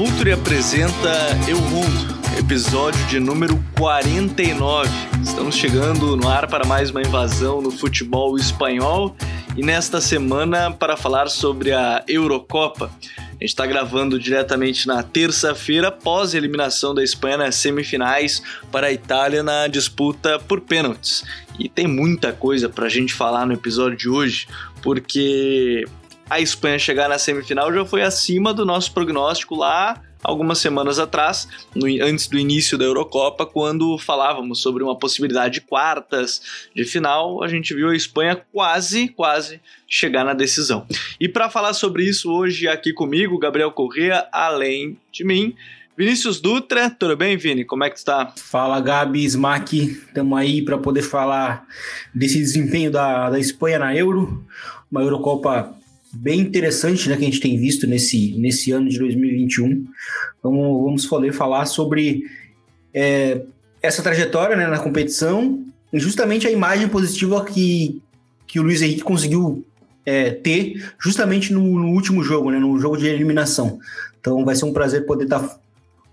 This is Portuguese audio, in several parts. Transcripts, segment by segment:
Futuri apresenta Eu Mundo, episódio de número 49. Estamos chegando no ar para mais uma invasão no futebol espanhol e nesta semana para falar sobre a Eurocopa. A gente está gravando diretamente na terça-feira, após a eliminação da Espanha nas semifinais para a Itália na disputa por pênaltis. E tem muita coisa para a gente falar no episódio de hoje, porque a Espanha chegar na semifinal já foi acima do nosso prognóstico lá algumas semanas atrás, no, antes do início da Eurocopa, quando falávamos sobre uma possibilidade de quartas de final, a gente viu a Espanha quase, quase chegar na decisão. E para falar sobre isso hoje aqui comigo, Gabriel Correa, além de mim, Vinícius Dutra, tudo bem, Vini? Como é que está? Fala, Gabi, Smack, estamos aí para poder falar desse desempenho da, da Espanha na Euro, uma Eurocopa bem interessante né, que a gente tem visto nesse, nesse ano de 2021. Vamos, vamos poder falar sobre é, essa trajetória né, na competição e justamente a imagem positiva que, que o Luiz Henrique conseguiu é, ter justamente no, no, último jogo, né, no jogo de eliminação. Então vai ser um prazer poder estar tá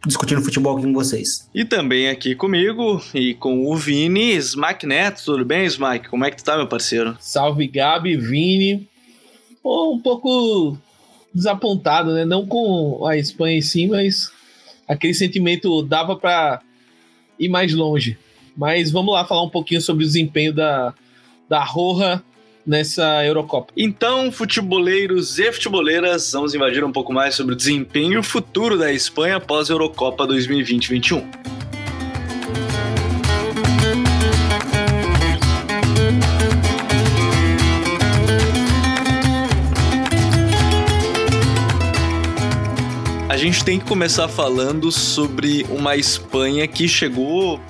discutindo futebol aqui com vocês. E também aqui comigo e com o Vini, Smack Neto, tudo bem, Smack? Como é que tu tá, meu parceiro? Salve, Gabi, Vini um pouco desapontado, né? Não com a Espanha em si, mas aquele sentimento dava para ir mais longe. Mas vamos lá falar um pouquinho sobre o desempenho da, da Roja nessa Eurocopa. Então, futeboleiros e futeboleiras, vamos invadir um pouco mais sobre o desempenho futuro da Espanha após a Eurocopa 2020-21. A gente tem que começar falando sobre uma Espanha que chegou.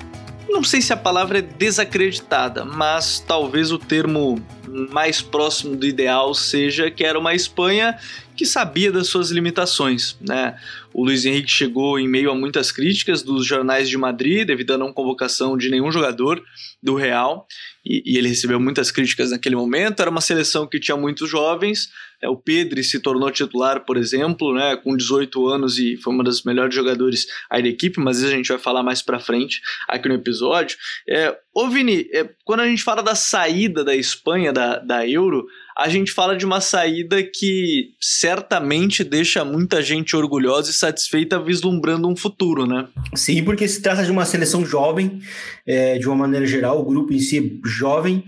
Não sei se a palavra é desacreditada, mas talvez o termo mais próximo do ideal seja que era uma Espanha que sabia das suas limitações, né? O Luiz Henrique chegou em meio a muitas críticas dos jornais de Madrid devido a não convocação de nenhum jogador do Real e, e ele recebeu muitas críticas naquele momento. Era uma seleção que tinha muitos jovens, o Pedri se tornou titular, por exemplo, né, com 18 anos e foi uma das melhores jogadores aí da equipe, mas isso a gente vai falar mais para frente aqui no episódio. É, ô Vini, é, quando a gente fala da saída da Espanha da, da Euro, a gente fala de uma saída que certamente deixa muita gente orgulhosa e satisfeita vislumbrando um futuro, né? Sim, porque se trata de uma seleção jovem, é, de uma maneira geral, o grupo em si é jovem,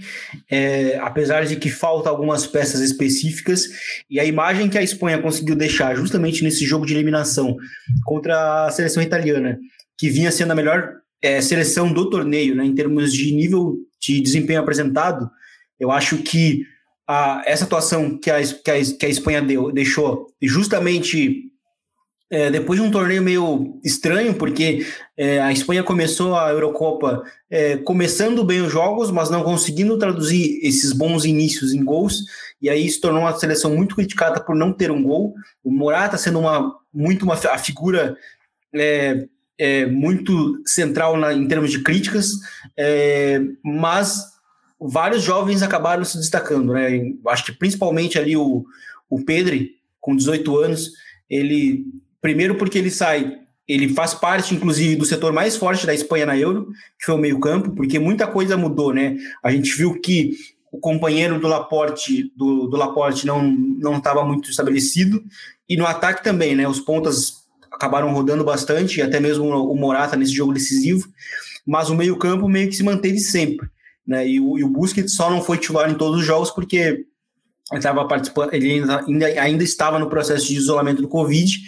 é, apesar de que falta algumas peças específicas, e a imagem que a Espanha conseguiu deixar justamente nesse jogo de eliminação contra a seleção italiana, que vinha sendo a melhor é, seleção do torneio, né, em termos de nível de desempenho apresentado, eu acho que a, essa atuação que a, que a, que a Espanha deu, deixou justamente é, depois de um torneio meio estranho, porque é, a Espanha começou a Eurocopa é, começando bem os jogos, mas não conseguindo traduzir esses bons inícios em gols, e aí se tornou uma seleção muito criticada por não ter um gol. O Morata sendo uma, muito uma a figura é, é, muito central na, em termos de críticas, é, mas vários jovens acabaram se destacando, né? Acho que principalmente ali o, o Pedri, com 18 anos, ele primeiro porque ele sai, ele faz parte, inclusive, do setor mais forte da Espanha na Euro, que foi o meio-campo, porque muita coisa mudou, né? A gente viu que o companheiro do Laporte, do, do Laporte não estava muito estabelecido e no ataque também, né? Os pontas acabaram rodando bastante, até mesmo o Morata nesse jogo decisivo, mas o meio-campo meio que se manteve sempre. Né? E, o, e o Busquets só não foi titular em todos os jogos porque estava participando, ele ainda, ainda estava no processo de isolamento do Covid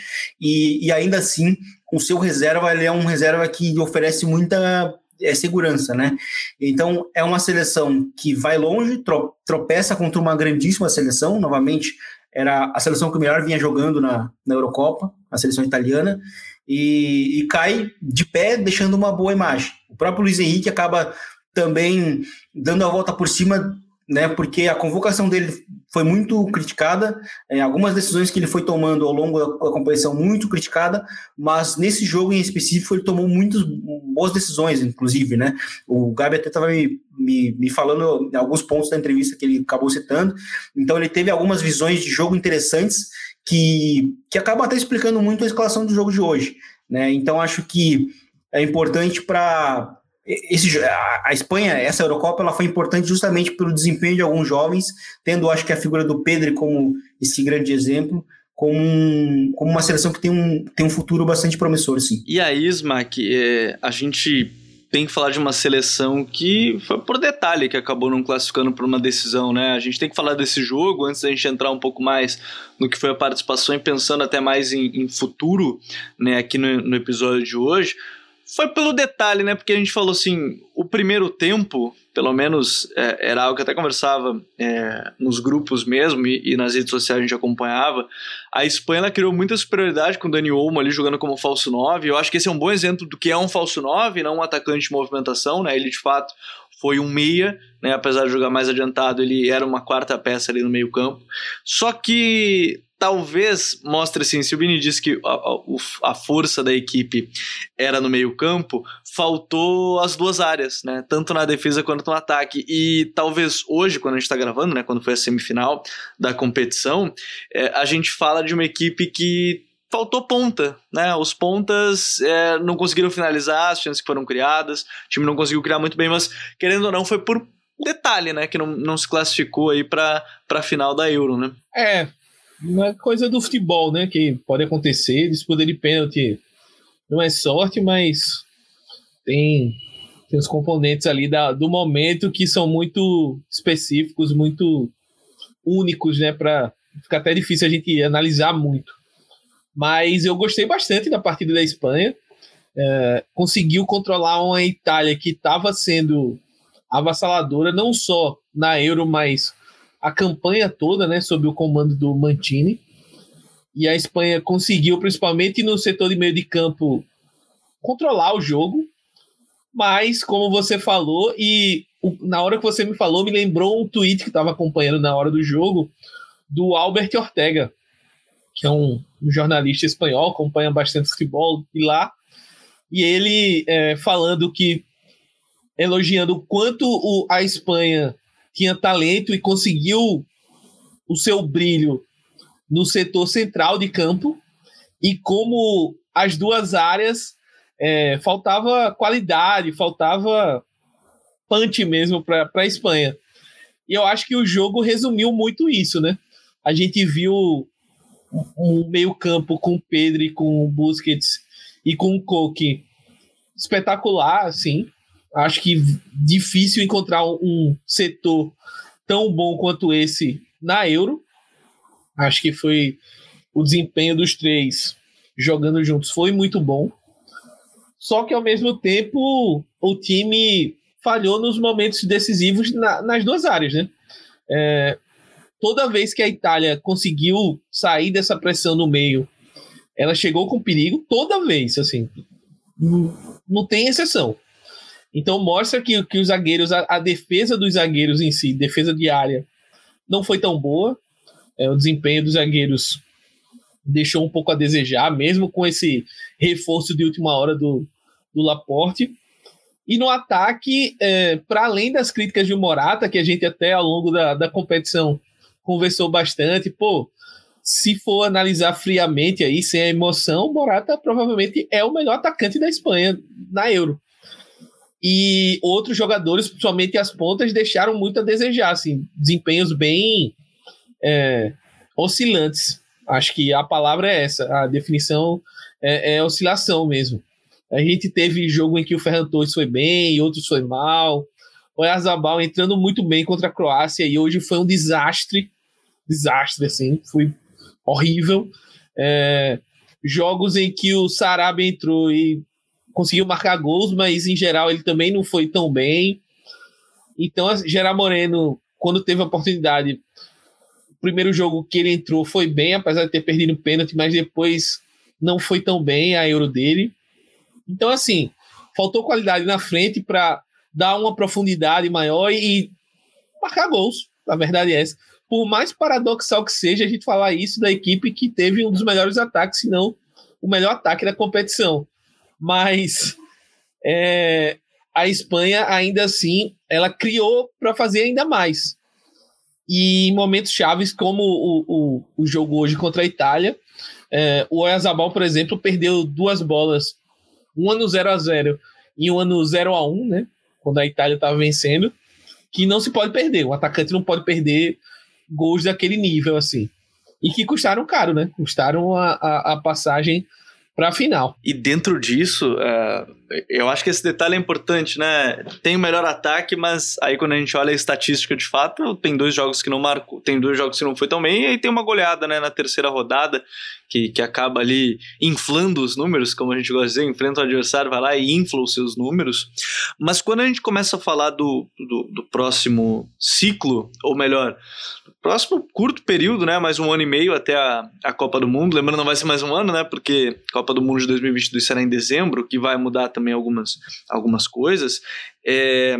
e, e ainda assim, o seu reserva ele é um reserva que oferece muita é, segurança, né? Então é uma seleção que vai longe, tro, tropeça contra uma grandíssima seleção, novamente era a seleção que melhor vinha jogando na, na Eurocopa, a seleção italiana, e, e cai de pé, deixando uma boa imagem. O próprio Luiz Henrique acaba também dando a volta por cima, né, porque a convocação dele foi muito criticada, é, algumas decisões que ele foi tomando ao longo da, competição muito criticada, mas nesse jogo em específico ele tomou muitas boas decisões, inclusive, né? O Gabi até estava me, me, me, falando alguns pontos da entrevista que ele acabou citando, então ele teve algumas visões de jogo interessantes que, que acabam até explicando muito a escalação do jogo de hoje. Né? Então, acho que é importante para. Esse, a, a Espanha, essa Eurocopa, ela foi importante justamente pelo desempenho de alguns jovens, tendo, acho que, a figura do Pedro como esse grande exemplo, como, um, como uma seleção que tem um, tem um futuro bastante promissor, sim. E a Isma, que é, a gente tem que falar de uma seleção que foi por detalhe que acabou não classificando por uma decisão, né? A gente tem que falar desse jogo antes da gente entrar um pouco mais no que foi a participação e pensando até mais em, em futuro, né, aqui no, no episódio de hoje. Foi pelo detalhe, né? Porque a gente falou assim, o primeiro tempo pelo menos é, era algo que até conversava é, nos grupos mesmo e, e, nas redes sociais a gente acompanhava. A Espanha criou muita superioridade com o Dani Olmo ali jogando como falso 9. Eu acho que esse é um bom exemplo do que é um falso 9, não um atacante de movimentação, né? Ele de fato foi um meia, né? Apesar de jogar mais adiantado, ele era uma quarta peça ali no meio campo. Só que talvez mostre assim, se o Vini disse que a, a, a, força da equipe era no meio campo, faltou as duas áreas, né? Tanto na defesa quanto no ataque. E talvez hoje, quando a gente está gravando, né? Quando foi a semifinal da competição, é, a gente fala de uma equipe que faltou ponta, né? Os pontas é, não conseguiram finalizar as chances que foram criadas, o time não conseguiu criar muito bem, mas querendo ou não, foi por detalhe, né? Que não, não se classificou aí para a final da Euro, né? É, uma coisa do futebol, né? Que pode acontecer, disputa de pênalti não é sorte, mas tem, tem os componentes ali da, do momento que são muito específicos, muito únicos, né? Para ficar até difícil a gente analisar muito. Mas eu gostei bastante da partida da Espanha. É, conseguiu controlar uma Itália que estava sendo avassaladora, não só na Euro, mas a campanha toda, né, sob o comando do Mantini. E a Espanha conseguiu, principalmente no setor de meio de campo, controlar o jogo. Mas, como você falou, e na hora que você me falou, me lembrou um tweet que estava acompanhando na hora do jogo, do Albert Ortega, que é um, um jornalista espanhol, acompanha bastante futebol e lá. E ele é, falando que, elogiando o quanto o, a Espanha tinha talento e conseguiu o seu brilho no setor central de campo e como as duas áreas é, faltava qualidade, faltava punch mesmo para a Espanha. E eu acho que o jogo resumiu muito isso, né? A gente viu um meio campo com Pedro e com Busquets e com Coque espetacular, assim, acho que difícil encontrar um setor tão bom quanto esse na Euro. Acho que foi o desempenho dos três jogando juntos foi muito bom. Só que ao mesmo tempo o time falhou nos momentos decisivos na, nas duas áreas, né? É, toda vez que a Itália conseguiu sair dessa pressão no meio, ela chegou com perigo toda vez, assim. Não, não tem exceção. Então mostra que, que os zagueiros, a, a, defesa dos zagueiros em si, defesa de área, não foi tão boa. É, o desempenho dos zagueiros deixou um pouco a desejar, mesmo com esse reforço de última hora do, do Laporte. E no ataque, é, para além das críticas de Morata, que a gente até ao longo da, da competição conversou bastante, pô, se for analisar friamente aí, sem a emoção, Morata provavelmente é o melhor atacante da Espanha na Euro e outros jogadores, principalmente as pontas, deixaram muito a desejar, assim, desempenhos bem é, oscilantes. Acho que a palavra é essa, a definição é, é, oscilação mesmo. A gente teve jogo em que o Ferran Torres foi bem, outros foi mal. O Azabal entrando muito bem contra a Croácia e hoje foi um desastre, desastre assim, foi horrível. É, jogos em que o Sarabia entrou e conseguiu marcar gols, mas em geral ele também não foi tão bem. Então, Gerard Moreno, quando teve a oportunidade, o primeiro jogo que ele entrou foi bem, apesar de ter perdido o pênalti, mas depois não foi tão bem a Euro dele. Então, assim, faltou qualidade na frente para dar uma profundidade maior e marcar gols. A verdade é essa. Por mais paradoxal que seja a gente falar isso da equipe que teve um dos melhores ataques, se não o melhor ataque da competição mas é, a Espanha ainda assim ela criou para fazer ainda mais. e em momentos chaves, como o, o, o jogo hoje contra a Itália, é, o Oyarzabal, por exemplo, perdeu duas bolas, um ano 0 a 0 e um ano 0 a 1 né? Quando a Itália estava vencendo, que não se pode perder. O atacante não pode perder gols daquele nível, assim. E que custaram caro, né? Custaram a, a, a passagem para a final. E dentro disso, uh, eu acho que esse detalhe é importante, né? Tem o melhor ataque, mas aí quando a gente olha a estatística de fato, tem dois jogos que não marcou, tem dois jogos que não foi tão bem, e aí tem uma goleada, né, na terceira rodada, que, que acaba ali inflando os números, como a gente gosta de dizer, enfrenta o adversário, vai lá e infla os seus números. Mas quando a gente começa a falar do, do, do próximo ciclo, ou melhor, próximo curto período, né? Mais um ano e meio até a, a Copa do Mundo. Lembrando, não vai ser mais um ano, né? Porque Copa do Mundo de 2022 será em dezembro, que vai mudar também algumas, algumas coisas. É...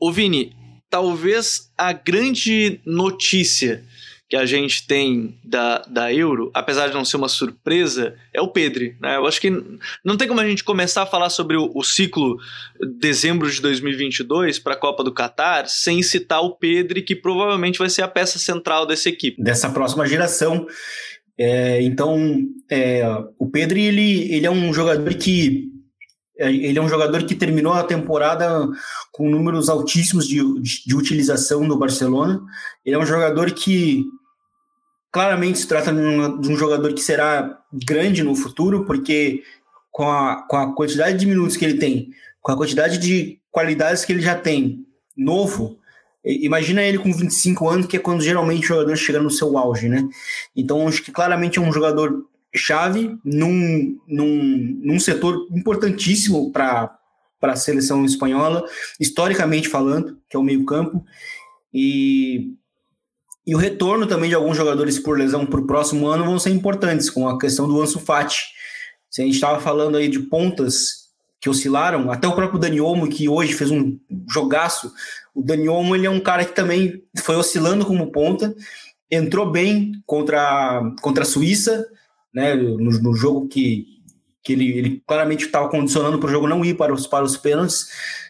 Ô Vini, talvez a grande notícia que a gente tem da, da Euro, apesar de não ser uma surpresa, é o Pedri. Né? Eu acho que não tem como a gente começar a falar sobre o, o ciclo dezembro de 2022 para a Copa do Catar sem citar o Pedri, que provavelmente vai ser a peça central dessa equipe. Dessa próxima geração. É, então, é, o Pedri ele, ele é um jogador que é, ele é um jogador que terminou a temporada com números altíssimos de, de, de, utilização no Barcelona. Ele é um jogador que claramente se trata de um, jogador que será grande no futuro, porque com a, com a quantidade de minutos que ele tem, com a quantidade de qualidades que ele já tem, novo, imagina ele com 25 anos, que é quando geralmente o jogador chega no seu auge, né? Então acho que claramente é um jogador chave num, num, num setor importantíssimo para a seleção espanhola, historicamente falando, que é o meio-campo. E, e o retorno também de alguns jogadores por lesão para o próximo ano vão ser importantes, com a questão do Ansu Fati. Se a gente estava falando aí de pontas que oscilaram, até o próprio Dani Olmo, que hoje fez um jogaço, o Dani Olmo ele é um cara que também foi oscilando como ponta, entrou bem contra, contra a Suíça, né, no, no jogo que, que ele, ele claramente estava condicionando para o jogo não ir para os, para os pênaltis,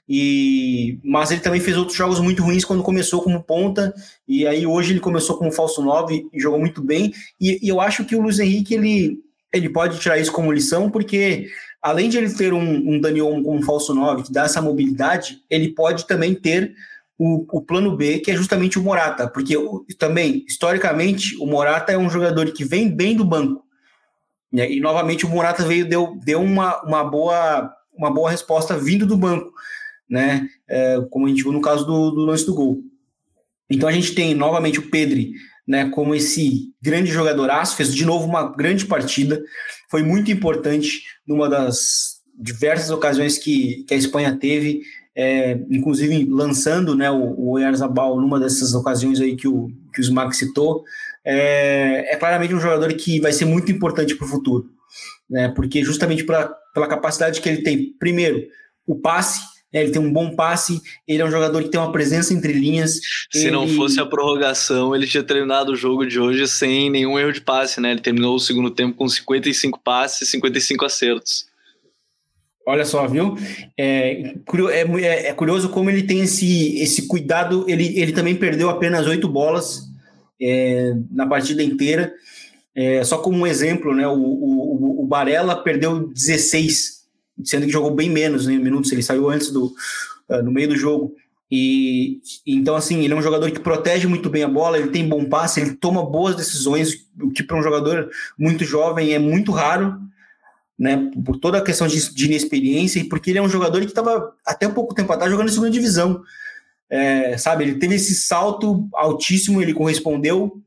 e, mas ele também fez outros jogos muito ruins quando começou como ponta, e aí hoje ele começou como falso 9 e jogou muito bem, e, e eu acho que o Luiz Henrique ele, ele pode tirar isso como lição, porque além de ele ter um, um Daniel como falso 9 que dá essa mobilidade, ele pode também ter o, o, plano B, que é justamente o Morata, porque também, historicamente, o Morata é um jogador que vem bem do banco, né? E novamente o Morata veio deu, deu uma, uma, boa, uma boa resposta vindo do banco, né? É, como a gente viu no caso do, do lance do gol. Então a gente tem novamente o Pedri, né, como esse grande jogadoraço, fez de novo uma grande partida, foi muito importante numa das diversas ocasiões que, que a Espanha teve, é, inclusive lançando né, o, o Oyarzabal numa dessas ocasiões aí que o, que o Smack citou, é, é claramente um jogador que vai ser muito importante para o futuro, né? Porque justamente pra, pela capacidade que ele tem, primeiro, o passe, né? ele tem um bom passe, ele é um jogador que tem uma presença entre linhas. Se ele... não fosse a prorrogação, ele tinha terminado o jogo de hoje sem nenhum erro de passe, né? Ele terminou o segundo tempo com 55 passes e 55 acertos. Olha só, viu? É, é, é, curioso como ele tem esse, esse cuidado. Ele, ele também perdeu apenas oito bolas é, na partida inteira. É, só como um exemplo, né, o, o, o Barella perdeu 16, sendo que jogou bem menos né, minutos, ele saiu antes do uh, no meio do jogo. E então assim, ele é um jogador que protege muito bem a bola, ele tem bom passe, ele toma boas decisões, o que para um jogador muito jovem é muito raro, né, por toda a questão de, de inexperiência e porque ele é um jogador que estava até pouco tempo atrás jogando em segunda divisão. É, sabe, ele teve esse salto altíssimo, ele correspondeu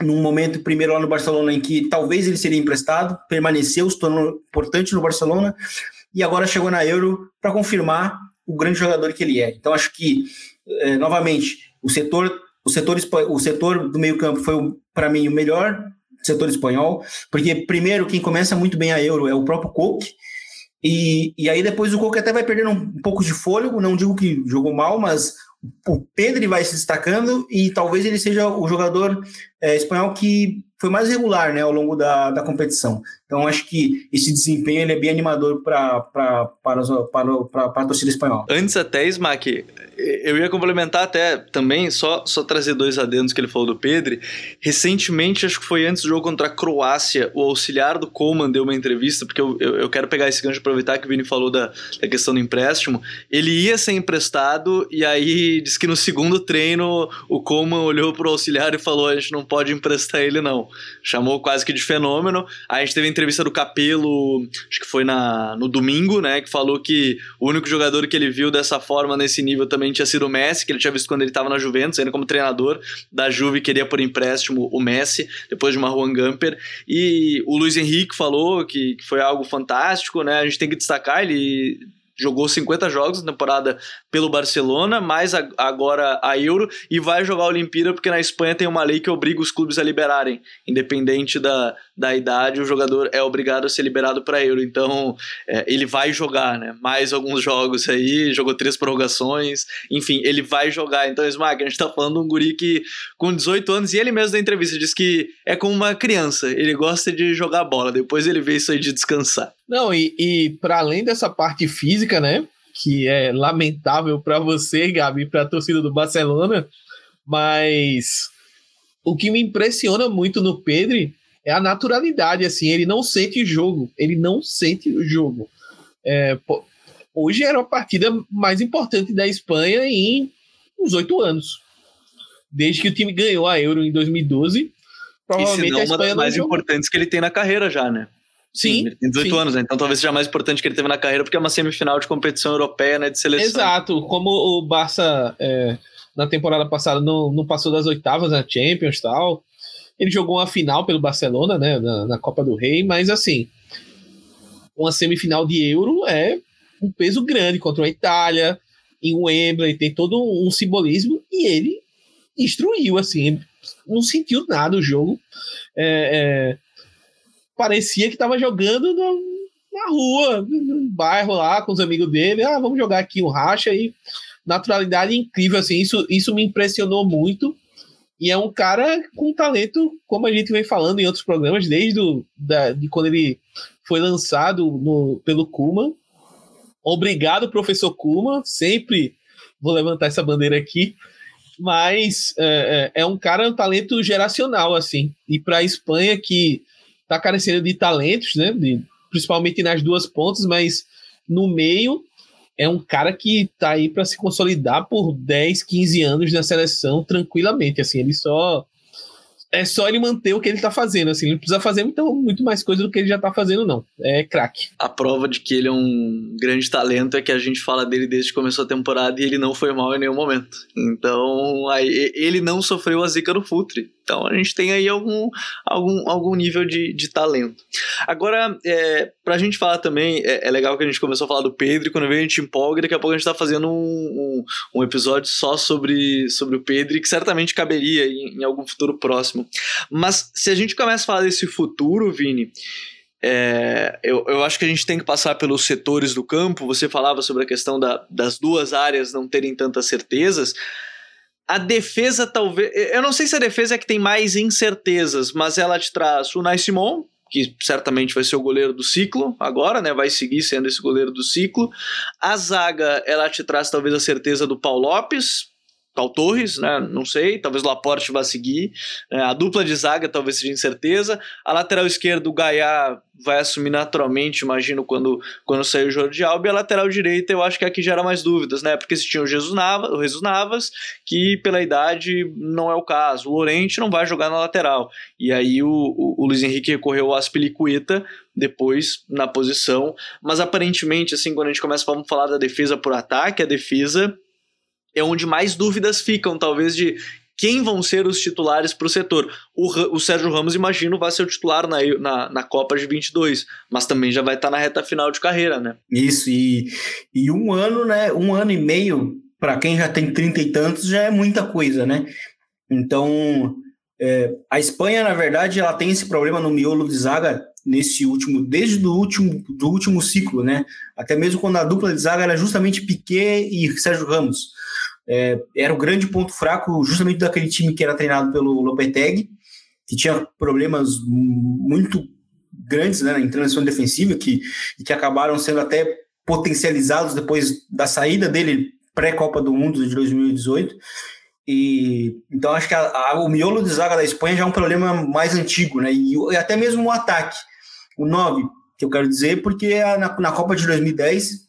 num momento primeiro lá no Barcelona em que talvez ele seria emprestado, permaneceu, se tornou importante no Barcelona e agora chegou na Euro para confirmar o grande jogador que ele é. Então acho que é, novamente o setor o setor o setor do meio-campo foi para mim o melhor setor espanhol, porque primeiro quem começa muito bem a Euro é o próprio Coque, e, e aí depois o Coque até vai perdendo um pouco de fôlego, não digo que jogou mal, mas o Pedro vai se destacando e talvez ele seja o jogador é, espanhol que foi mais regular né, ao longo da, da competição. Então acho que esse desempenho ele é bem animador para a torcida espanhola. Antes até, Smack, eu ia complementar até também, só, só trazer dois adendos que ele falou do Pedro. Recentemente, acho que foi antes do jogo contra a Croácia, o auxiliar do Coleman deu uma entrevista, porque eu, eu, eu quero pegar esse gancho aproveitar que o Vini falou da, da questão do empréstimo. Ele ia ser emprestado e aí disse que no segundo treino o Coleman olhou pro auxiliar e falou: a gente não pode emprestar ele, não. Chamou quase que de fenômeno. Aí a gente teve a entrevista do Capelo, acho que foi na, no domingo, né? Que falou que o único jogador que ele viu dessa forma nesse nível também tinha sido o Messi, que ele tinha visto quando ele estava na Juventus, ainda como treinador da Juve, queria por empréstimo o Messi, depois de uma Juan Gamper. E o Luiz Henrique falou que, que foi algo fantástico, né? A gente tem que destacar, ele jogou 50 jogos na temporada pelo Barcelona, mais a, agora a Euro, e vai jogar a Olimpíada porque na Espanha tem uma lei que obriga os clubes a liberarem, independente da, da idade, o jogador é obrigado a ser liberado para Euro. Então, é, ele vai jogar, né? Mais alguns jogos aí, jogou três prorrogações, enfim, ele vai jogar. Então, Smack, a gente tá falando de um guri que com 18 anos, e ele mesmo na entrevista diz que é como uma criança, ele gosta de jogar bola, depois ele vê isso aí de descansar. Não, e, e para além dessa parte física, né? Que é lamentável para você, Gabi, para a torcida do Barcelona, mas o que me impressiona muito no Pedro é a naturalidade, assim, ele não sente o jogo, ele não sente o jogo. É, pô, hoje era a partida mais importante da Espanha em uns oito anos. Desde que o time ganhou a Euro em 2012, provavelmente e se não, a Espanha uma das mais jogou. importantes que ele tem na carreira já, né? Sim. Tem 18 sim. anos, né? Então talvez seja mais importante que ele teve na carreira, porque é uma semifinal de competição europeia, né? De seleção. Exato. Como o Barça é, na temporada passada não, não passou das oitavas na Champions e tal. Ele jogou uma final pelo Barcelona, né? Na, na Copa do Rei, mas assim. Uma semifinal de Euro é um peso grande contra a Itália, em Wembley, tem todo um simbolismo, e ele instruiu, assim, não sentiu nada o jogo. É, é, parecia que estava jogando no, na rua, no bairro lá, com os amigos dele. Ah, vamos jogar aqui um racha e naturalidade incrível, assim, isso, isso me impressionou muito. E é um cara com talento, como a gente vem falando em outros programas, desde o, da, de quando ele foi lançado no, pelo Kuma. Obrigado, professor Kuma, sempre vou levantar essa bandeira aqui. Mas é, é, é um cara, um talento geracional, assim. E para a Espanha, que tá carecendo de talentos, né? De, principalmente nas duas pontas, mas no meio é um cara que tá aí para se consolidar por 10, 15 anos na seleção tranquilamente. Assim, ele só é só ele manter o que ele tá fazendo, assim, ele não precisa fazer muito, muito mais coisa do que ele já tá fazendo, não. É craque. A prova de que ele é um grande talento é que a gente fala dele desde que começou a temporada e ele não foi mal em nenhum momento. Então, aí, ele não sofreu a zica do Futre. Então a gente tem aí algum, algum, algum nível de, de talento. Agora, é, pra gente falar também, é, é, legal que a gente começou a falar do Pedro, e quando vem a gente empolga, daqui a pouco a gente tá fazendo um, um, um episódio só sobre, sobre o Pedro, que certamente caberia em, em, algum futuro próximo. Mas se a gente começa a falar desse futuro, Vini, é, eu, eu acho que a gente tem que passar pelos setores do campo. Você falava sobre a questão da, das duas áreas não terem tantas certezas. A defesa, talvez. Eu não sei se a defesa é que tem mais incertezas, mas ela te traz o Nai Simon, que certamente vai ser o goleiro do ciclo agora, né? Vai seguir sendo esse goleiro do ciclo. A zaga, ela te traz talvez a certeza do Paulo Lopes, Cal Torres, né? Não sei, talvez o Laporte vá seguir. É, a dupla de zaga talvez seja incerteza. A lateral esquerda, o Gaiá vai assumir naturalmente, imagino, quando, quando sair o Jorge Alba. E a lateral direita, eu acho que aqui gera mais dúvidas, né? Porque se tinha o Jesus Navas, o Jesus Navas, que pela idade não é o caso. O Lorente não vai jogar na lateral. E aí o, o, o Luiz Henrique recorreu ao Aspilicueta depois na posição. Mas aparentemente, assim, quando a gente começa a falar da defesa por ataque, a defesa é onde mais dúvidas ficam, talvez, de quem vão ser os titulares para o setor. O Sérgio Ramos, imagino, vai ser o titular na, na, na, Copa de 22, mas também já vai estar tá na reta final de carreira, né? Isso, e, e um ano, né? Um ano e meio, para quem já tem trinta e tantos, já é muita coisa, né? Então, é, a Espanha, na verdade, ela tem esse problema no miolo de zaga nesse último, desde o último, do último ciclo, né? Até mesmo quando a dupla de zaga era justamente Piquet e Sérgio Ramos é, era o grande ponto fraco justamente daquele time que era treinado pelo Lopetegui, que tinha problemas muito grandes né, na transição defensiva, que, que acabaram sendo até potencializados depois da saída dele pré-Copa do Mundo de 2018. E, então acho que a, a, o miolo de zaga da Espanha já é um problema mais antigo, né? E, e até mesmo o ataque, o 9, que eu quero dizer, porque na, na Copa de 2010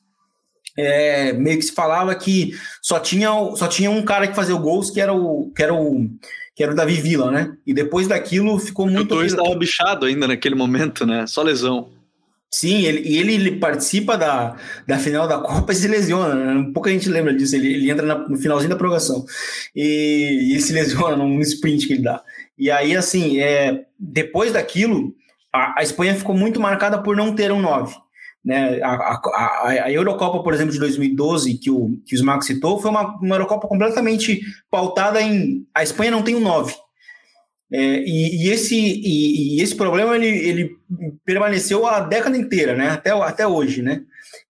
é, meio que se falava que só tinha, só tinha um cara que fazia o gols, que era o, que era o, que era o Davi Villa, né? E depois daquilo ficou muito. O estava bichado ainda naquele momento, né? Só lesão. Sim, ele, ele, ele, participa da, da final da Copa e se lesiona. Né? Pouca gente lembra disso. Ele, ele entra na, no finalzinho da prorrogação e, e se lesiona num sprint que ele dá. E aí, assim, é, depois daquilo, a, a Espanha ficou muito marcada por não ter um 9. Né? A, a, a, Eurocopa, por exemplo, de 2012, que o, que o Smack citou, foi uma, uma Eurocopa completamente pautada em. A Espanha não tem um 9. É, e, e, esse, e, e, esse problema ele, ele permaneceu a década inteira, né? Até, até hoje, né?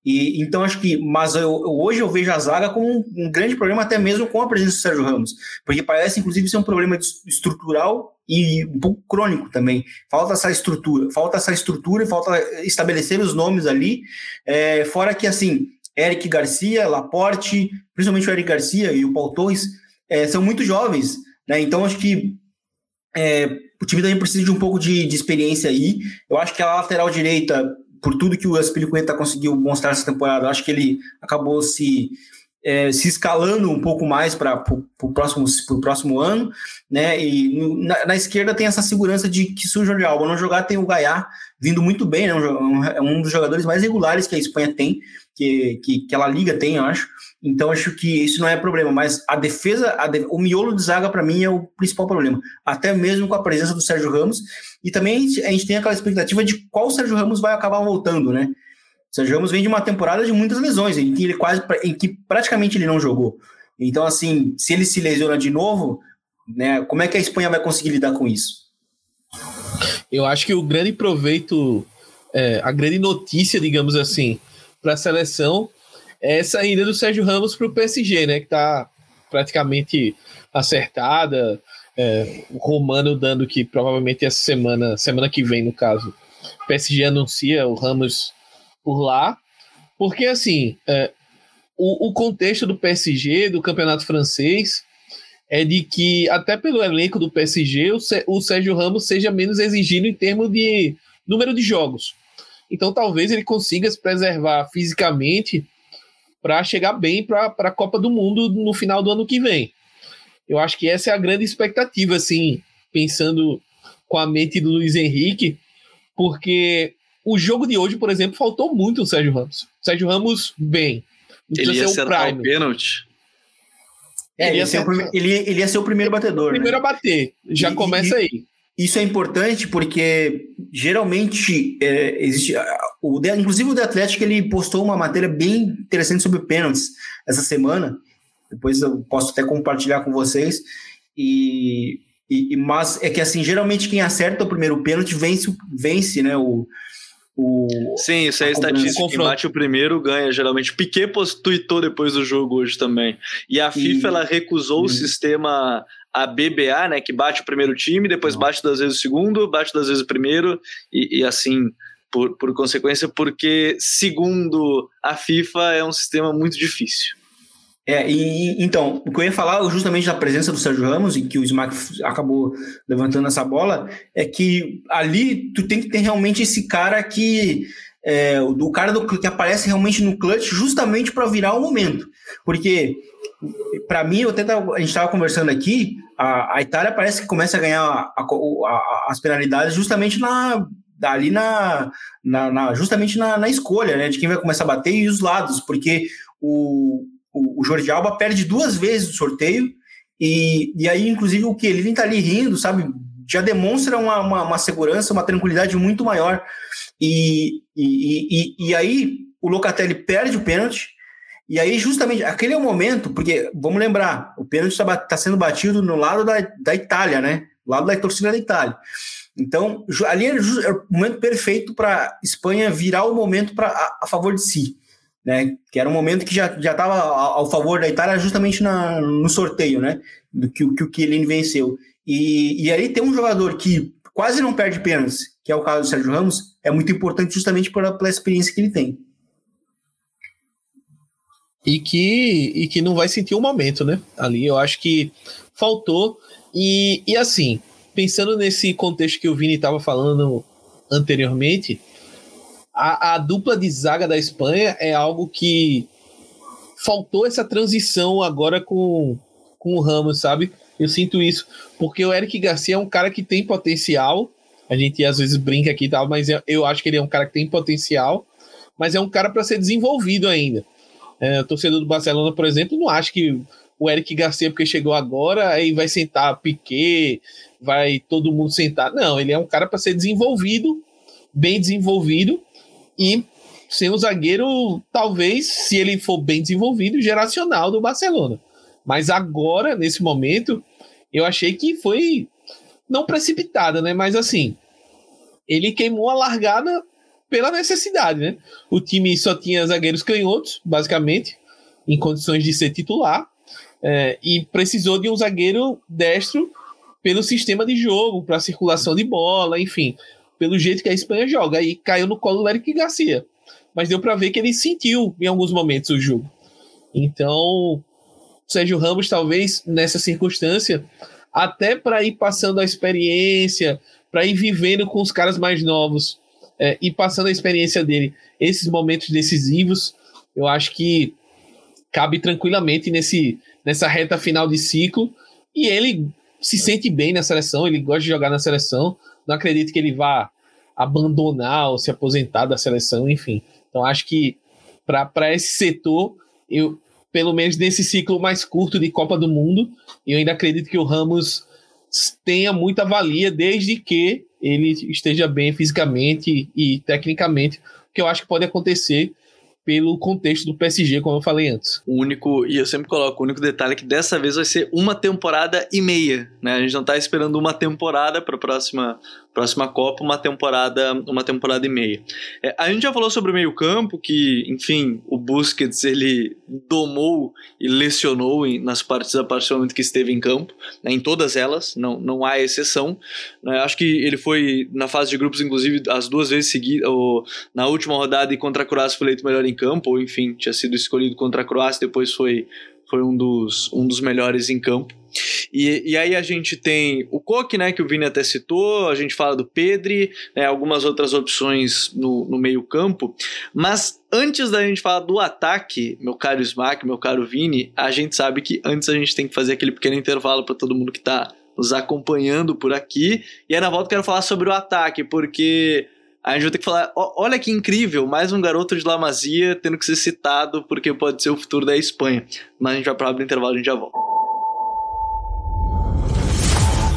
E, então acho que, mas eu, hoje eu vejo a zaga como um, um, grande problema, até mesmo com a presença do Sérgio Ramos, porque parece inclusive ser um problema estrutural e um pouco crônico também. Falta essa estrutura, falta essa estrutura e falta estabelecer os nomes ali. É, fora que assim, Eric Garcia, Laporte, principalmente o Eric Garcia e o Paul Torres, é, são muito jovens, né? Então acho que é, o time também precisa de um pouco de, de, experiência aí. Eu acho que a lateral direita, por tudo que o Aspilicueta conseguiu mostrar essa temporada, acho que ele acabou se, é, se escalando um pouco mais para o próximo, próximo ano. Né? E na, na, esquerda tem essa segurança de que se o Jorge Alba não jogar, tem o Gaiá vindo muito bem, né? um, é um dos jogadores mais regulares que a Espanha tem, que, que, que ela liga tem, eu acho. Então acho que isso não é problema, mas a defesa, a de, o miolo de zaga para mim é o principal problema, até mesmo com a presença do Sérgio Ramos. E também a gente, a gente tem aquela expectativa de qual Sérgio Ramos vai acabar voltando, né? O Sérgio Ramos vem de uma temporada de muitas lesões, em que ele quase, em que praticamente ele não jogou. Então assim, se ele se lesiona de novo, né? Como é que a Espanha vai conseguir lidar com isso? Eu acho que o grande proveito, é, a grande notícia, digamos assim, para a seleção essa ida do Sérgio Ramos para o PSG, né? Que está praticamente acertada. É, o Romano dando que provavelmente essa semana, semana que vem, no caso, o PSG anuncia o Ramos por lá. Porque, assim, é, o, o contexto do PSG, do campeonato francês, é de que, até pelo elenco do PSG, o, o Sérgio Ramos seja menos exigido em termos de número de jogos. Então, talvez ele consiga se preservar fisicamente para chegar bem para a Copa do Mundo no final do ano que vem. Eu acho que essa é a grande expectativa, assim, pensando com a mente do Luiz Henrique, porque o jogo de hoje, por exemplo, faltou muito o Sérgio Ramos. O Sérgio Ramos, bem. Ele ia ser o pênalti. É, ele, ia ser o prime... ele, ele ia ser o primeiro batedor. O primeiro né? a bater. Já e, começa e, aí. Isso é importante porque geralmente é, existe. O, inclusive o The Atlético ele postou uma matéria bem interessante sobre pênaltis essa semana. Depois eu posso até compartilhar com vocês. E, e, mas é que assim, geralmente quem acerta o primeiro pênalti vence, vence né, o, o, Sim, isso é estatística. Quem bate o primeiro ganha, geralmente. Piquet tweetou depois do jogo hoje também. E a FIFA ela recusou o sistema a BBA, né, que bate o primeiro time, depois bate duas vezes o segundo, bate duas vezes o primeiro, e, e assim por, por consequência, porque, segundo a FIFA, é um sistema muito difícil. É, e então, o que eu ia falar justamente da presença do Sérgio Ramos, e que o Smack acabou levantando essa bola, é que ali tu tem que ter realmente esse cara que. É, o cara do, que aparece realmente no clutch justamente para virar o momento. Porque, para mim, eu tava, a gente estava conversando aqui, a, a, Itália parece que começa a ganhar a, a, as penalidades justamente na, ali na, na, na justamente na, na, escolha né, de quem vai começar a bater e os lados, porque o, o, o Jorge Alba perde duas vezes o sorteio e, e aí, inclusive, o que ele está ali rindo, sabe? Já demonstra uma, uma, uma, segurança, uma tranquilidade muito maior. E, e, e, e aí o Locatelli perde o pênalti, e aí, justamente, aquele é o momento, porque, vamos lembrar, o pênalti está tá sendo batido no lado da, da Itália, né? lado da torcida da Itália. Então, ali é o momento perfeito para Espanha virar o momento pra, a, a, favor de si. Né? Que era um momento que já estava ao favor da Itália justamente na, no sorteio, né? Do que, que o Chiellini venceu. E, e aí tem um jogador que quase não perde pênaltis, que é o caso do Sérgio Ramos, é muito importante justamente pela, pela experiência que ele tem. E que, e que não vai sentir o um momento, né? Ali eu acho que faltou. E, e assim, pensando nesse contexto que o Vini estava falando anteriormente, a, a dupla de zaga da Espanha é algo que faltou essa transição agora com, com o Ramos, sabe? Eu sinto isso, porque o Eric Garcia é um cara que tem potencial. A gente às vezes brinca aqui e tal, mas eu acho que ele é um cara que tem potencial, mas é um cara para ser desenvolvido ainda. É, torcedor do Barcelona, por exemplo, não acha que o Eric Garcia, porque chegou agora, aí vai sentar Piquet, vai todo mundo sentar. Não, ele é um cara para ser desenvolvido, bem desenvolvido, e ser um zagueiro, talvez, se ele for bem desenvolvido, geracional do Barcelona. Mas agora, nesse momento, eu achei que foi não precipitada, né? Mas assim, ele queimou a largada pela necessidade, né? O time só tinha zagueiros canhotos, basicamente, em condições de ser titular, é, e precisou de um zagueiro destro pelo sistema de jogo, para circulação de bola, enfim, pelo jeito que a Espanha joga. Aí caiu no colo do Eric Garcia. Mas deu para ver que ele sentiu em alguns momentos o jogo. Então, Sérgio Ramos, talvez nessa circunstância, até para ir passando a experiência, para ir vivendo com os caras mais novos é, e passando a experiência dele, esses momentos decisivos, eu acho que cabe tranquilamente nesse, nessa reta final de ciclo. E ele se sente bem na seleção, ele gosta de jogar na seleção. Não acredito que ele vá abandonar ou se aposentar da seleção, enfim. Então acho que para esse setor, eu pelo menos nesse ciclo mais curto de Copa do Mundo, eu ainda acredito que o Ramos tenha muita valia desde que ele esteja bem fisicamente e tecnicamente, que eu acho que pode acontecer pelo contexto do PSG, como eu falei antes. O único, e eu sempre coloco, o único detalhe é que dessa vez vai ser uma temporada e meia, né? A gente não tá esperando uma temporada para a próxima próxima Copa, uma temporada, uma temporada e meia. É, a gente já falou sobre o meio-campo, que, enfim, o Busquets ele domou e lecionou em, nas partes a partir do momento que esteve em campo, né, em todas elas, não, não há exceção. Né, acho que ele foi na fase de grupos, inclusive, as duas vezes seguidas, na última rodada e contra a Croácia foi eleito melhor em campo, ou enfim, tinha sido escolhido contra a Croácia, depois foi foi um dos, um dos melhores em campo. E, e aí a gente tem o Coque, né, que o Vini até citou, a gente fala do Pedri, né, algumas outras opções no, no meio campo, mas antes da gente falar do ataque, meu caro Smack, meu caro Vini, a gente sabe que antes a gente tem que fazer aquele pequeno intervalo para todo mundo que está nos acompanhando por aqui, e aí na volta eu quero falar sobre o ataque, porque a gente vai ter que falar, olha que incrível, mais um garoto de La Masia tendo que ser citado porque pode ser o futuro da Espanha. Mas a gente vai para o intervalo a gente já volta.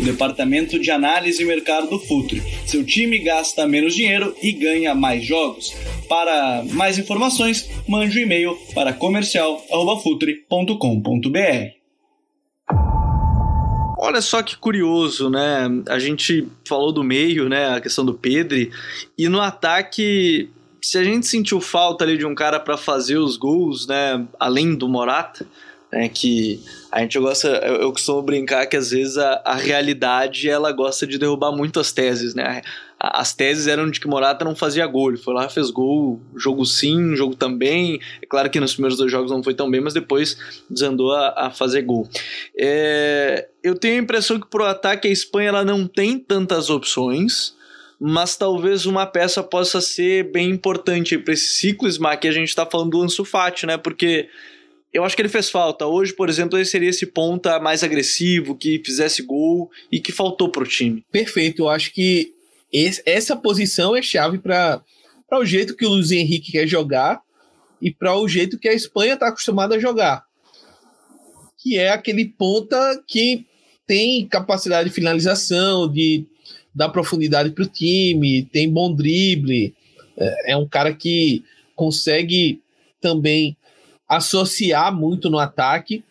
o departamento de análise e mercado do Futre. Seu time gasta menos dinheiro e ganha mais jogos. Para mais informações, mande um e-mail para comercial@futre.com.br. Olha só que curioso, né? A gente falou do meio, né? A questão do Pedri. E no ataque, se a gente sentiu falta ali de um cara para fazer os gols, né? Além do Morata, né? Que a gente gosta, eu, eu costumo brincar que às vezes a, a realidade ela gosta de derrubar muito as teses, né? As teses eram de que Morata não fazia gol, ele foi lá, fez gol, jogo sim, jogo também. É claro que nos primeiros dois jogos não foi tão bem, mas depois desandou a, a fazer gol. É, eu tenho a impressão que pro ataque a Espanha ela não tem tantas opções, mas talvez uma peça possa ser bem importante para esse ciclo, Smack, a gente está falando do Ansu Fati, né? Porque eu acho que ele fez falta. Hoje, por exemplo, ele seria esse ponta mais agressivo, que fizesse gol e que faltou pro time. Perfeito. Eu acho que esse, essa posição é chave para o jeito que o Luiz Henrique quer jogar e para o jeito que a Espanha está acostumada a jogar. que é aquele ponta que tem capacidade de finalização, de dar profundidade para o time, tem bom drible, é, é um cara que consegue também associar muito no ataque.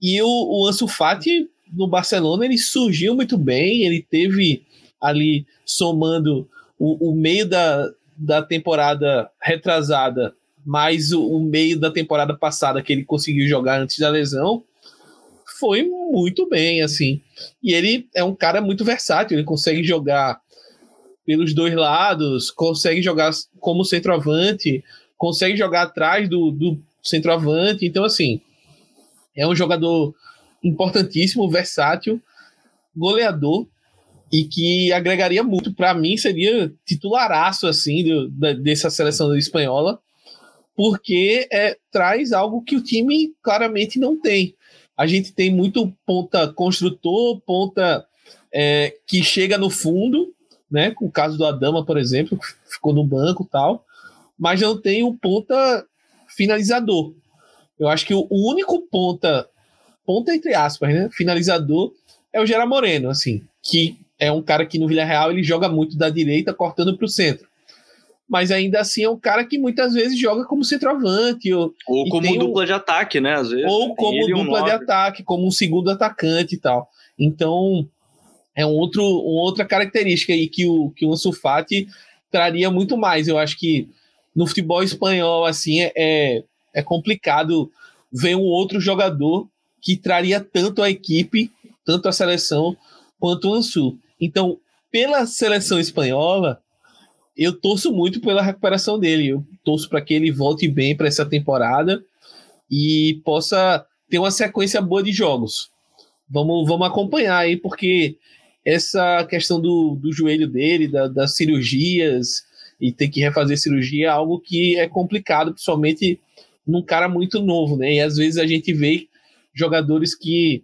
E o, o Ansu Fati no Barcelona ele surgiu muito bem, ele teve ali somando o, o meio da, da temporada retrasada mais o, o, meio da temporada passada que ele conseguiu jogar antes da lesão foi muito bem assim e ele é um cara muito versátil ele consegue jogar pelos dois lados consegue jogar como centroavante consegue jogar atrás do, do centroavante então assim é um jogador importantíssimo versátil goleador e que agregaria muito. Para mim, seria titularaço assim do, da, dessa seleção espanhola, porque é, traz algo que o time claramente não tem. A gente tem muito ponta construtor, ponta é, que chega no fundo, né? Com o caso do Adama, por exemplo, que ficou no banco tal, mas não tem o ponta finalizador. Eu acho que o único ponta, ponta entre aspas, né? Finalizador é o Gerard Moreno, assim, que é um cara que no Villarreal ele joga muito da direita, cortando para o centro. Mas ainda assim é um cara que muitas vezes joga como centroavante. Ou, ou como dupla um, de ataque, né? Às vezes. Ou como dupla um de ataque, como um segundo atacante e tal. Então, é um outro, uma outra característica aí que o, que o Ansu Fati traria muito mais. Eu acho que no futebol espanhol, assim, é, é, é complicado ver um outro jogador que traria tanto a equipe, tanto a seleção, quanto o Ansu. Então, pela seleção espanhola, eu torço muito pela recuperação dele. Eu torço para que ele volte bem para essa temporada e possa ter uma sequência boa de jogos. Vamos, vamos acompanhar aí, porque essa questão do, do joelho dele, da, das cirurgias e ter que refazer cirurgia é algo que é complicado, principalmente num cara muito novo, né? E às vezes a gente vê jogadores que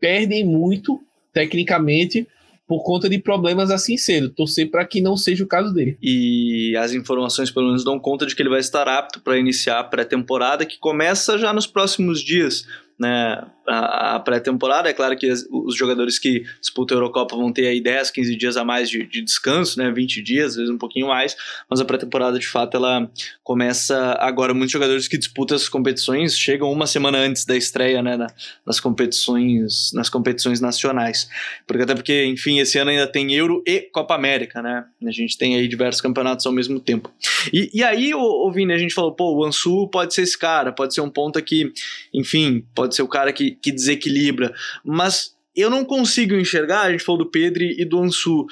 perdem muito tecnicamente por conta de problemas assim cedo. Torcer para que não seja o caso dele. E as informações, pelo menos, dão conta de que ele vai estar apto para iniciar a pré-temporada, que começa já nos próximos dias né, a, pré-temporada. É claro que as, os jogadores que disputam a Eurocopa vão ter aí 10, 15 dias a mais de, de descanso, né, 20 dias, às vezes um pouquinho mais, mas a pré-temporada de fato ela começa agora. Muitos jogadores que disputam essas competições chegam uma semana antes da estreia né, na, nas competições nas competições nacionais. Porque até porque, enfim, esse ano ainda tem Euro e Copa América, né? A gente tem aí diversos campeonatos ao mesmo tempo. E, e aí, o, o Vini, a gente falou, pô, o Ansu pode ser esse cara, pode ser um ponto que, enfim, pode pode ser o cara que, que desequilibra, mas eu não consigo enxergar, a gente falou do Pedro e do Ansu,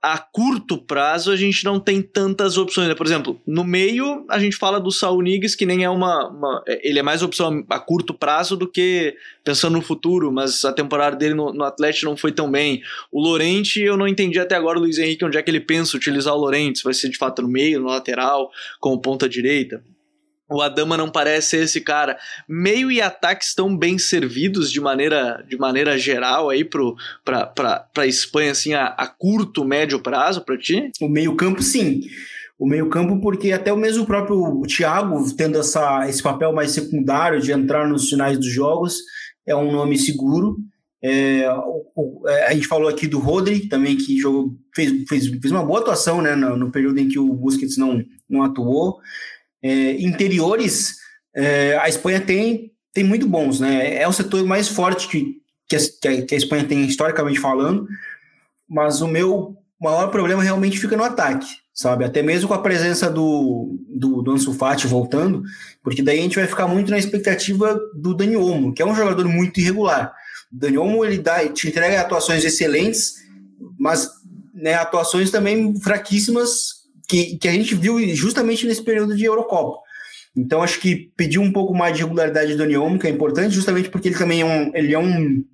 a curto prazo a gente não tem tantas opções. Né? Por exemplo, no meio a gente fala do Saul Niguez, que nem é uma, uma, Ele é mais opção a curto prazo do que pensando no futuro, mas a temporada dele no, no Atlético não foi tão bem. O Lorente, eu não entendi até agora, o Luiz Henrique, onde é que ele pensa utilizar o Lorente, se vai ser de fato no meio, no lateral, como ponta direita. O Adama não parece esse cara. Meio e ataque estão bem servidos de maneira, de maneira geral aí para a Espanha, assim, a, a, curto, médio prazo para ti? O meio-campo, sim. O meio-campo, porque até o mesmo próprio Thiago, tendo essa, esse papel mais secundário de entrar nos finais dos jogos, é um nome seguro. É, é, a gente falou aqui do Rodri, também que jogou, fez, fez, fez uma boa atuação né, no, no período em que o Busquets não, não atuou é, interiores, é, a Espanha tem, tem muito bons, né? É o setor mais forte que, que, a, que a Espanha tem historicamente falando, mas o meu maior problema realmente fica no ataque, sabe? Até mesmo com a presença do, do, do Ansu Fati voltando, porque daí a gente vai ficar muito na expectativa do Dani Olmo, que é um jogador muito irregular. O Dani Olmo, ele dá, te entrega atuações excelentes, mas né, atuações também fraquíssimas que, que a gente viu justamente nesse período de Eurocopa. Então, acho que pedir um pouco mais de regularidade do Dani que é importante, justamente porque ele também é um. Ele é um.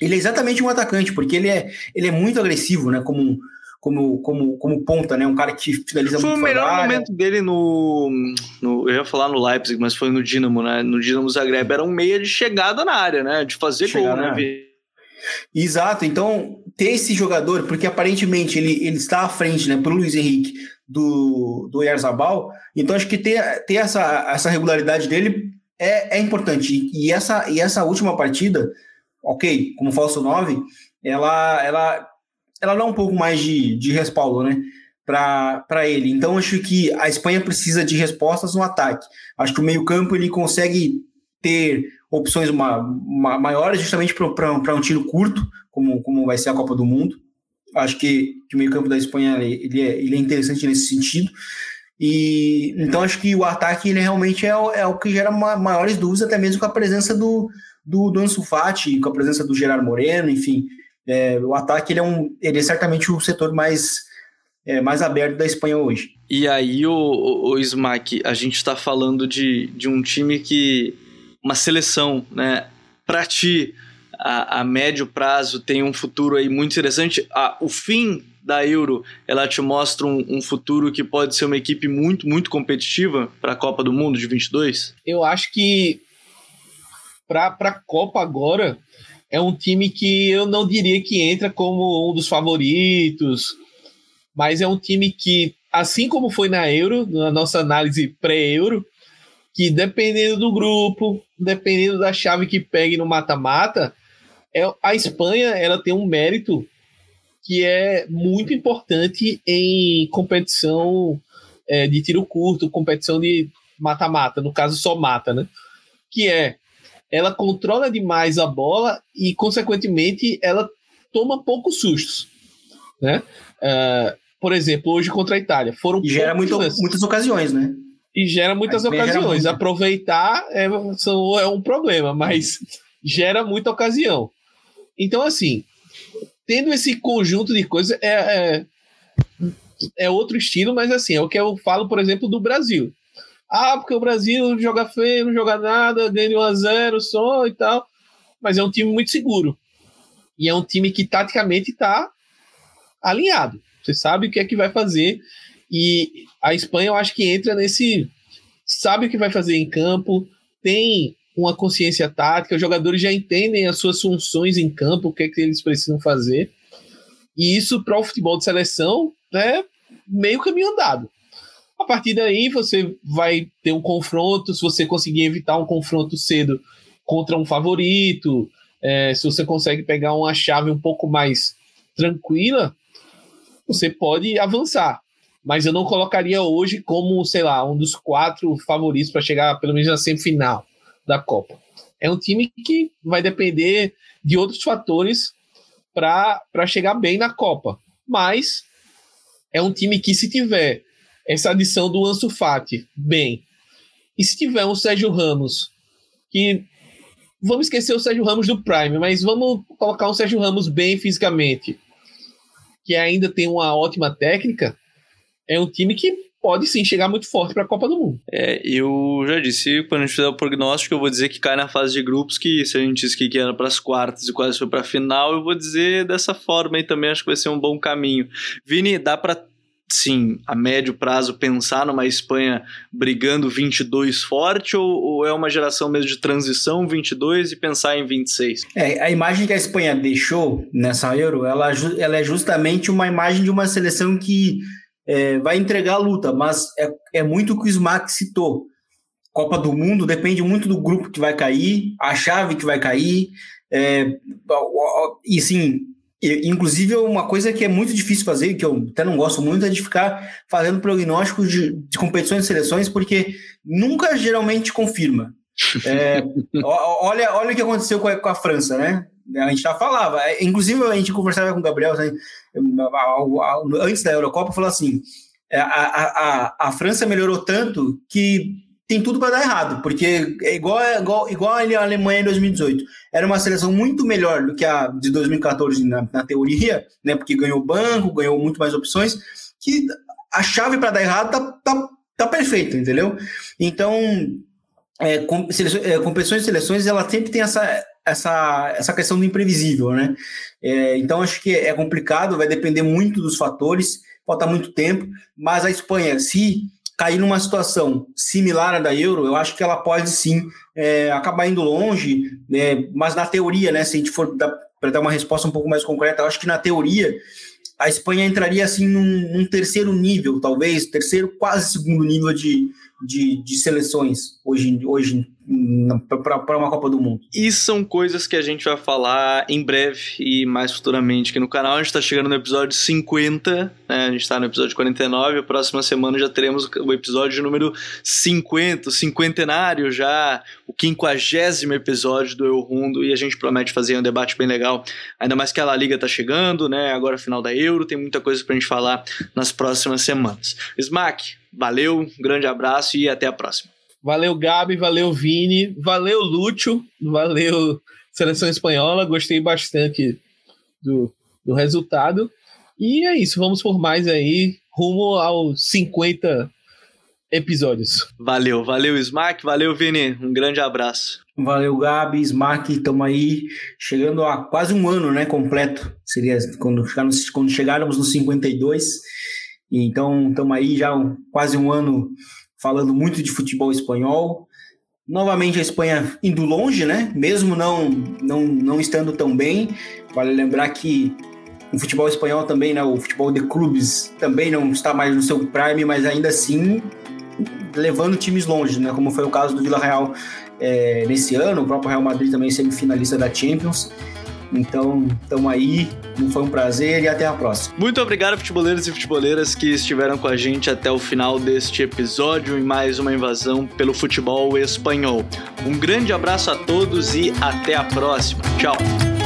Ele é exatamente um atacante, porque ele é, ele é muito agressivo, né? Como, como, como, como ponta, né? Um cara que finaliza foi muito Foi o melhor momento dele no, no, Eu ia falar no Leipzig, mas foi no Dinamo, né? No Dinamo Zagreb era um meia de chegada na área, né? De fazer gol, né? Exato, então ter esse jogador, porque aparentemente ele, ele está à frente, né, para o Luiz Henrique, do, do Yarzabal. Então acho que ter, ter essa, essa regularidade dele é, é importante. E essa, e essa última partida, ok, como falso 9, ela, ela, ela dá um pouco mais de, de respaldo, né? Para ele. Então, acho que a Espanha precisa de respostas no ataque. Acho que o meio-campo ele consegue ter opções ma, ma, maiores, justamente para um tiro curto, como, como vai ser a Copa do Mundo. Acho que, que o meio-campo da Espanha ele é, ele é interessante nesse sentido. E então acho que o ataque ele realmente é, é o que gera maiores dúvidas, até mesmo com a presença do, do, do Ansu Fati, com a presença do Gerard Moreno, enfim. É, o ataque ele é, um, ele é certamente o setor mais, é, mais aberto da Espanha hoje. E aí, o, o, o Smack, a gente está falando de, de um time que. Uma seleção, né? Para ti, a, a, médio prazo tem um futuro aí muito interessante. A, o fim da Euro, ela te mostra um, um, futuro que pode ser uma equipe muito, muito competitiva para a Copa do Mundo de 22? Eu acho que para a Copa agora é um time que eu não diria que entra como um dos favoritos, mas é um time que, assim como foi na Euro, na nossa análise pré-Euro, que dependendo do grupo, dependendo da chave que pegue no mata-mata, é, a Espanha ela tem um mérito que é muito importante em competição é, de tiro curto, competição de mata-mata, no caso só mata, né? Que é ela controla demais a bola e, consequentemente, ela toma poucos sustos, né? Uh, por exemplo, hoje contra a Itália foram e gera muito, muitas ocasiões, né? E gera muitas ocasiões. Gera Aproveitar é, são, é um problema, mas gera muita ocasião. Então, assim, tendo esse conjunto de coisas, é, é, é, outro estilo, mas assim, é o que eu falo, por exemplo, do Brasil. Ah, porque o Brasil joga feio, não joga nada, ganha 1 a 0 só e tal. Mas é um time muito seguro. E é um time que taticamente está alinhado. Você sabe o que é que vai fazer. E a Espanha, eu acho que entra nesse. Sabe o que vai fazer em campo, tem uma consciência tática, os jogadores já entendem as suas funções em campo, o que é que eles precisam fazer. E isso para o futebol de seleção é meio caminho andado. A partir daí você vai ter um confronto, se você conseguir evitar um confronto cedo contra um favorito, é, se você consegue pegar uma chave um pouco mais tranquila, você pode avançar. Mas eu não colocaria hoje como, sei lá, um dos quatro favoritos para chegar pelo menos na semifinal da Copa. É um time que vai depender de outros fatores para chegar bem na Copa. Mas é um time que, se tiver essa adição do Ansu Fati bem, e se tiver um Sérgio Ramos, que vamos esquecer o Sérgio Ramos do Prime, mas vamos colocar um Sérgio Ramos bem fisicamente, que ainda tem uma ótima técnica, é um time que pode sim chegar muito forte para a Copa do Mundo. É, eu já disse, quando a gente fizer o prognóstico, eu vou dizer que cai na fase de grupos, que se a gente disse que era para as quartas e quase foi para a final, eu vou dizer dessa forma e também acho que vai ser um bom caminho. Vini, dá para sim, a médio prazo pensar numa Espanha brigando 22 forte ou, ou, é uma geração mesmo de transição 22 e pensar em 26? É, a imagem que a Espanha deixou nessa Euro, ela, ela é justamente uma imagem de uma seleção que é, vai entregar a luta, mas é, é muito o que o Smack citou. Copa do Mundo depende muito do grupo que vai cair, a chave que vai cair, é, e sim, inclusive uma coisa que é muito difícil fazer, que eu até não gosto muito, é de ficar fazendo prognósticos de, de competições e seleções, porque nunca geralmente confirma. É, olha, olha o que aconteceu com a, com a França, né? A gente já falava, é, inclusive a gente conversava com o Gabriel né, antes da Eurocopa, falou assim: é, a, a, a, França melhorou tanto que tem tudo para dar errado, porque é igual, igual, igual a Alemanha em 2018. Era uma seleção muito melhor do que a de 2014 na, na teoria, né? Porque ganhou banco, ganhou muito mais opções, que a chave para dar errado tá, tá, tá perfeita, entendeu? Então, é, com, seleções, é, competições e seleções, ela sempre tem essa, essa, essa questão do imprevisível, né? É, então acho que é complicado, vai depender muito dos fatores, falta muito tempo, mas a Espanha, se cair numa situação similar à da Euro, eu acho que ela pode sim é, acabar indo longe, né? mas na teoria, né, se a gente for para dar uma resposta um pouco mais concreta, eu acho que na teoria a Espanha entraria assim num, num terceiro nível, talvez, terceiro, quase segundo nível de, de, de seleções hoje, hoje para uma Copa do Mundo. E são coisas que a gente vai falar em breve e mais futuramente aqui no canal. A gente está chegando no episódio 50, né? a gente está no episódio 49. A próxima semana já teremos o episódio número 50, o cinquentenário já, o quinquagésimo episódio do Eu Rundo. E a gente promete fazer um debate bem legal. Ainda mais que a La Liga está chegando, né? agora final da Euro, tem muita coisa para a gente falar nas próximas semanas. Smack, valeu, um grande abraço e até a próxima. Valeu, Gabi, valeu, Vini, valeu, Lúcio, valeu, Seleção Espanhola. Gostei bastante do, do resultado. E é isso, vamos por mais aí, rumo aos 50 episódios. Valeu, valeu, Smack, valeu, Vini. Um grande abraço. Valeu, Gabi, Smack, estamos aí chegando a quase um ano, né, completo. Seria quando chegarmos, quando chegarmos nos 52. Então, estamos aí já um, quase um ano falando muito de futebol espanhol. Novamente a Espanha indo longe, né? Mesmo não, não, não estando tão bem. Vale lembrar que o futebol espanhol também, né? O futebol de clubes também não está mais no seu prime, mas ainda assim levando times longe, né? Como foi o caso do Vila Real é, nesse ano, o próprio Real Madrid também semifinalista da Champions. Então, estamos aí. Foi um prazer e até a próxima. Muito obrigado, futeboleiros e futeboleiras que estiveram com a gente até o final deste episódio em mais uma invasão pelo futebol espanhol. Um grande abraço a todos e até a próxima. Tchau.